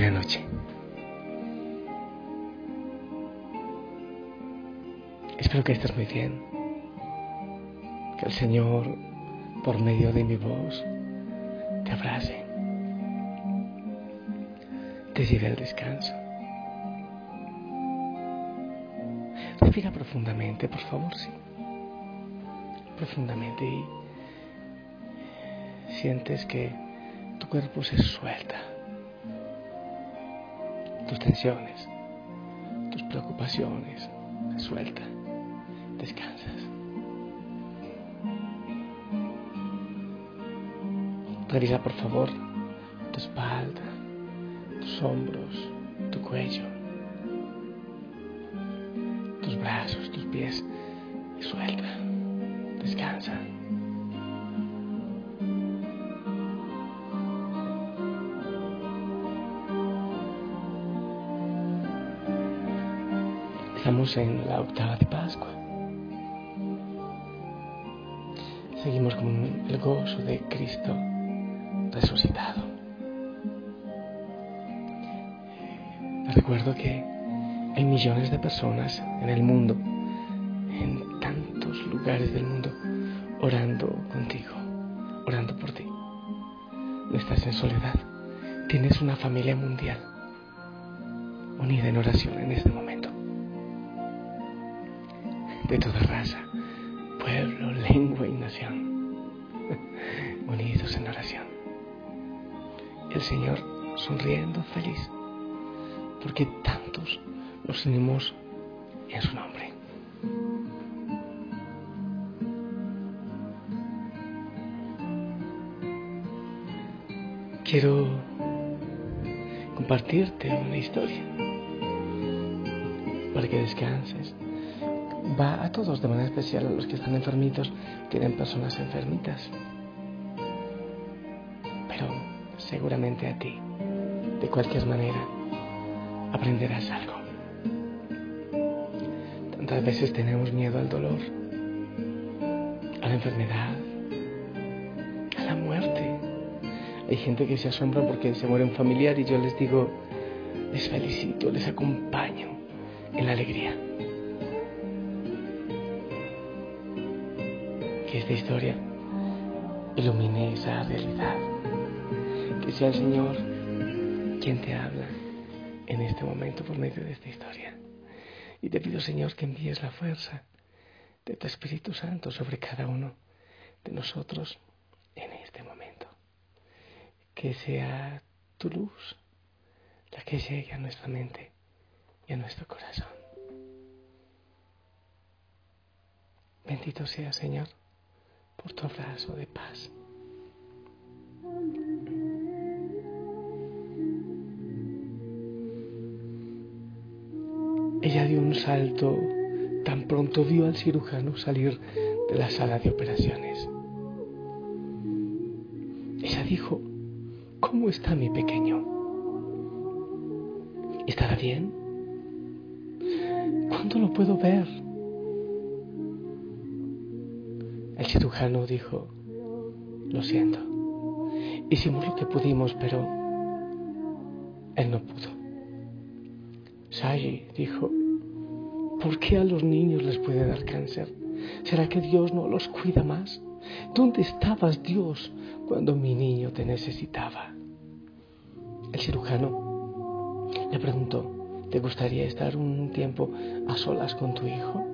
Buenas noches. Espero que estés muy bien. Que el Señor, por medio de mi voz, te abrace. Te lleve al descanso. Respira profundamente, por favor, sí. Profundamente y sientes que tu cuerpo se suelta. Tus tensiones, tus preocupaciones se sueltan. Descansas. Revisa por favor tu espalda, tus hombros, tu cuello, tus brazos, tus pies y suelta. Descansa. Estamos en la octava de Pascua. Seguimos con el gozo de Cristo resucitado. Recuerdo que hay millones de personas en el mundo, en tantos lugares del mundo, orando contigo, orando por ti. No estás en soledad, tienes una familia mundial unida en oración en este momento. De toda raza, pueblo, lengua y nación, unidos en oración. El Señor sonriendo feliz, porque tantos nos unimos en su nombre. Quiero compartirte una historia para que descanses. Va a todos de manera especial a los que están enfermitos, tienen personas enfermitas. Pero seguramente a ti, de cualquier manera, aprenderás algo. Tantas veces tenemos miedo al dolor, a la enfermedad, a la muerte. Hay gente que se asombra porque se muere un familiar y yo les digo, les felicito, les acompaño en la alegría. Esta historia ilumine esa realidad. Que sea el Señor quien te habla en este momento por medio de esta historia. Y te pido, Señor, que envíes la fuerza de tu Espíritu Santo sobre cada uno de nosotros en este momento. Que sea tu luz la que llegue a nuestra mente y a nuestro corazón. Bendito sea, Señor, por tu abrazo de paz. Ella dio un salto tan pronto vio al cirujano salir de la sala de operaciones. Ella dijo, ¿cómo está mi pequeño? ¿Estará bien? ¿Cuándo lo puedo ver? Cirujano dijo, lo siento, hicimos lo que pudimos, pero él no pudo. Sayi dijo, ¿por qué a los niños les puede dar cáncer? ¿Será que Dios no los cuida más? ¿Dónde estabas Dios cuando mi niño te necesitaba? El cirujano le preguntó, ¿te gustaría estar un tiempo a solas con tu hijo?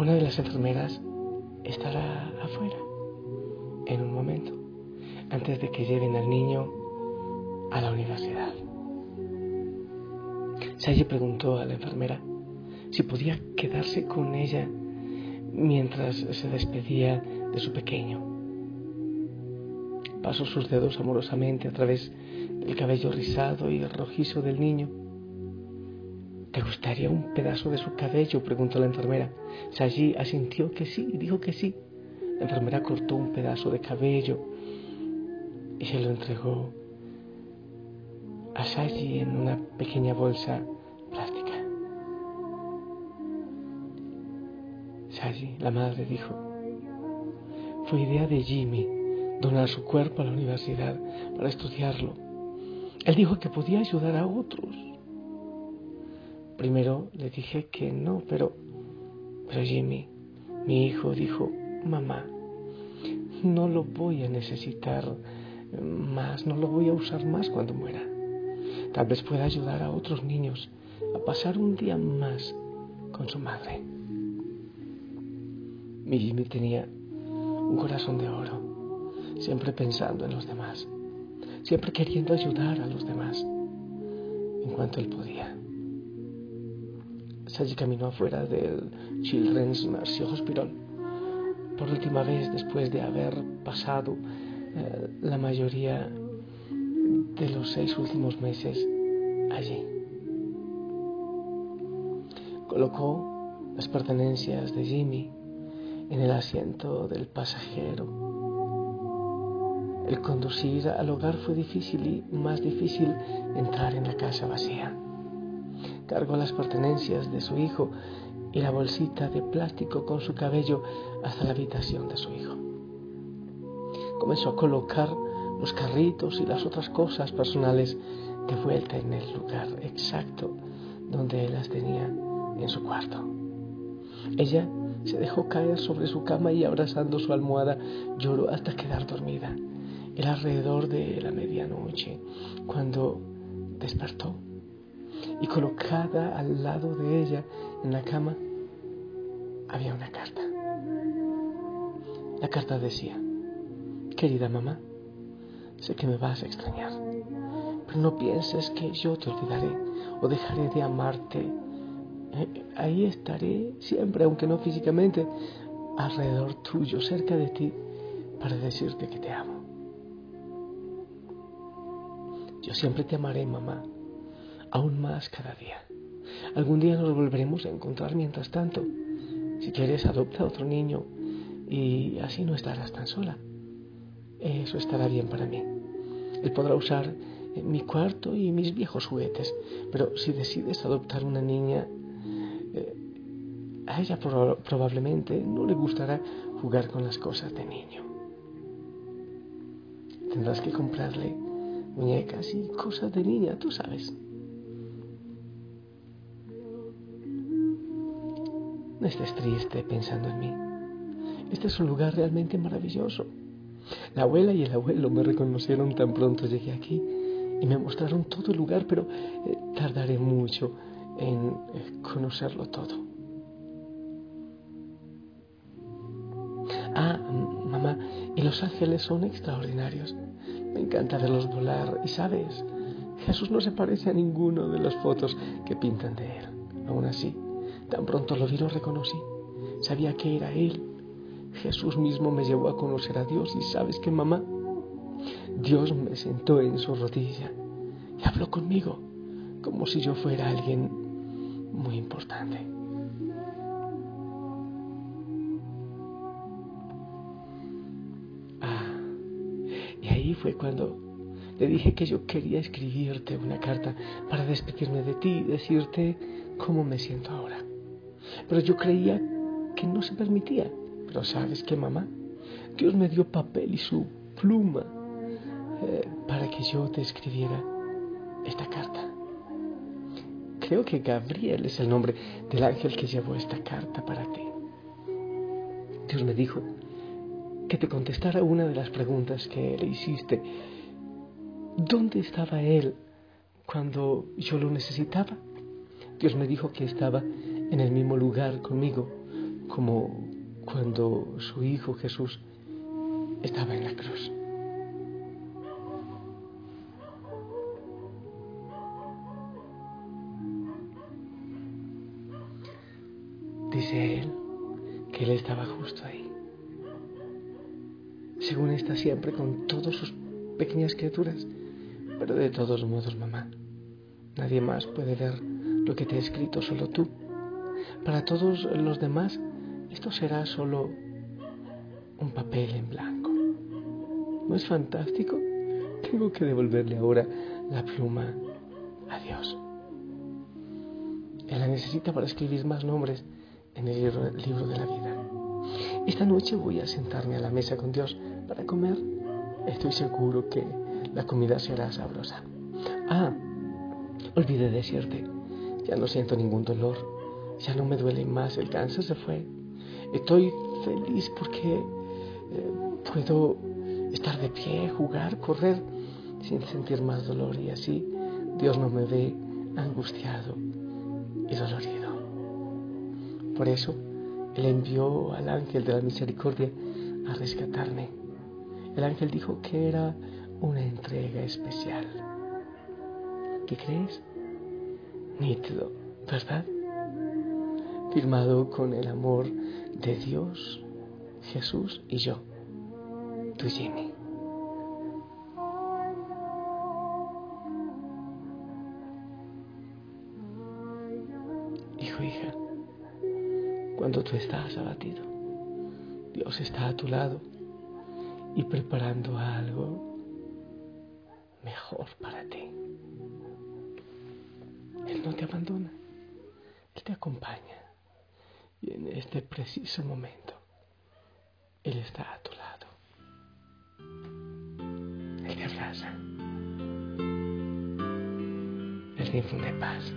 Una de las enfermeras estará afuera en un momento, antes de que lleven al niño a la universidad. Sally preguntó a la enfermera si podía quedarse con ella mientras se despedía de su pequeño. Pasó sus dedos amorosamente a través del cabello rizado y rojizo del niño. ¿Te gustaría un pedazo de su cabello? preguntó la enfermera. Sayi asintió que sí y dijo que sí. La enfermera cortó un pedazo de cabello y se lo entregó a Sayi en una pequeña bolsa plástica. Sayi, la madre, dijo, fue idea de Jimmy donar su cuerpo a la universidad para estudiarlo. Él dijo que podía ayudar a otros. Primero le dije que no, pero, pero Jimmy, mi hijo, dijo, mamá, no lo voy a necesitar más, no lo voy a usar más cuando muera. Tal vez pueda ayudar a otros niños a pasar un día más con su madre. Mi Jimmy tenía un corazón de oro, siempre pensando en los demás, siempre queriendo ayudar a los demás en cuanto él podía. Sally caminó afuera del Children's Mercy Hospital por última vez después de haber pasado eh, la mayoría de los seis últimos meses allí. Colocó las pertenencias de Jimmy en el asiento del pasajero. El conducir al hogar fue difícil y más difícil entrar en la casa vacía. Cargó las pertenencias de su hijo y la bolsita de plástico con su cabello hasta la habitación de su hijo. Comenzó a colocar los carritos y las otras cosas personales de vuelta en el lugar exacto donde él las tenía en su cuarto. Ella se dejó caer sobre su cama y abrazando su almohada lloró hasta quedar dormida. Alrededor de la medianoche cuando despertó y colocada al lado de ella en la cama había una carta. La carta decía, querida mamá, sé que me vas a extrañar, pero no pienses que yo te olvidaré o dejaré de amarte. Eh, ahí estaré siempre, aunque no físicamente, alrededor tuyo, cerca de ti, para decirte que te amo. Yo siempre te amaré, mamá, aún más cada día. Algún día nos volveremos a encontrar mientras tanto. Si quieres, adopta a otro niño y así no estarás tan sola. Eso estará bien para mí. Él podrá usar mi cuarto y mis viejos juguetes, pero si decides adoptar una niña, eh, a ella probablemente no le gustará jugar con las cosas de niño. Tendrás que comprarle muñecas y cosas de niña, tú sabes. No estés triste pensando en mí. Este es un lugar realmente maravilloso. La abuela y el abuelo me reconocieron tan pronto llegué aquí y me mostraron todo el lugar, pero eh, tardaré mucho en eh, conocerlo todo. Ah, mamá, y los ángeles son extraordinarios. Me encanta verlos volar y sabes, Jesús no se parece a ninguno de las fotos que pintan de él. Aún así, Tan pronto lo vi, lo reconocí. Sabía que era Él. Jesús mismo me llevó a conocer a Dios y sabes que mamá, Dios me sentó en su rodilla y habló conmigo como si yo fuera alguien muy importante. Ah, y ahí fue cuando le dije que yo quería escribirte una carta para despedirme de ti y decirte cómo me siento ahora. Pero yo creía que no se permitía. Pero sabes qué, mamá, Dios me dio papel y su pluma eh, para que yo te escribiera esta carta. Creo que Gabriel es el nombre del ángel que llevó esta carta para ti. Dios me dijo que te contestara una de las preguntas que le hiciste. ¿Dónde estaba él cuando yo lo necesitaba? Dios me dijo que estaba en el mismo lugar conmigo, como cuando su Hijo Jesús estaba en la cruz. Dice él que él estaba justo ahí. Según está siempre con todas sus pequeñas criaturas. Pero de todos modos, mamá, nadie más puede ver lo que te he escrito, solo tú. Para todos los demás, esto será solo un papel en blanco. ¿No es fantástico? Tengo que devolverle ahora la pluma a Dios. Él la necesita para escribir más nombres en el libro, libro de la vida. Esta noche voy a sentarme a la mesa con Dios para comer estoy seguro que la comida será sabrosa. Ah, olvidé decirte, ya no siento ningún dolor, ya no me duele más, el cáncer se fue. Estoy feliz porque eh, puedo estar de pie, jugar, correr sin sentir más dolor y así Dios no me ve angustiado y dolorido. Por eso Él envió al ángel de la misericordia a rescatarme. El ángel dijo que era una entrega especial. ¿Qué crees? Nítido, ¿verdad? Firmado con el amor de Dios, Jesús y yo, tu Jimmy. Hijo, hija, cuando tú estás abatido, Dios está a tu lado y preparando algo mejor para ti. Él no te abandona, Él te acompaña. Y en este preciso momento, Él está a tu lado. Él te abraza. Él te infunde paz.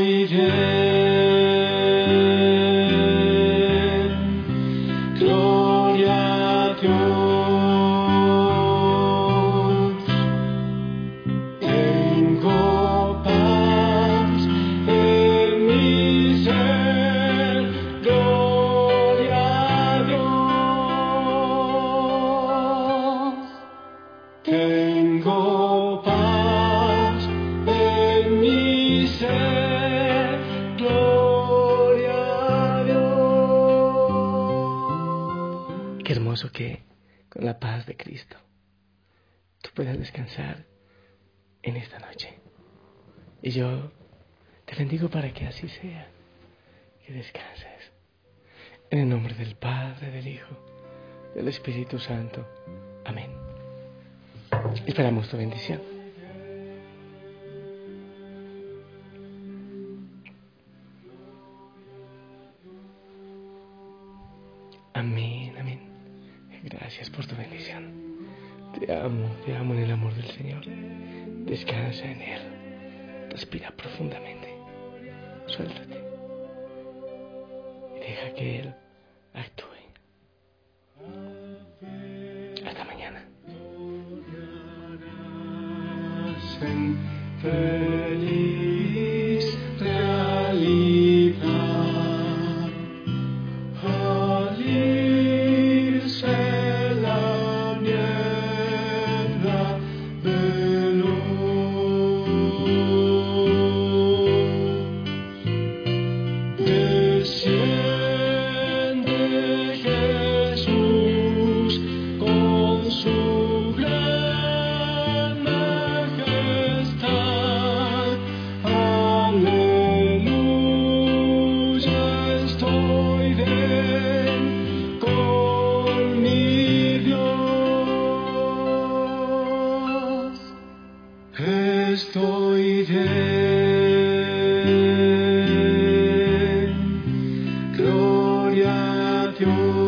allegiance. Hermoso que con la paz de Cristo tú puedas descansar en esta noche. Y yo te bendigo para que así sea, que descanses. En el nombre del Padre, del Hijo, del Espíritu Santo. Amén. Esperamos tu bendición. Te amo en el amor del Señor. Descansa en Él. Respira profundamente. Suéltate. Y deja que Él actúe. A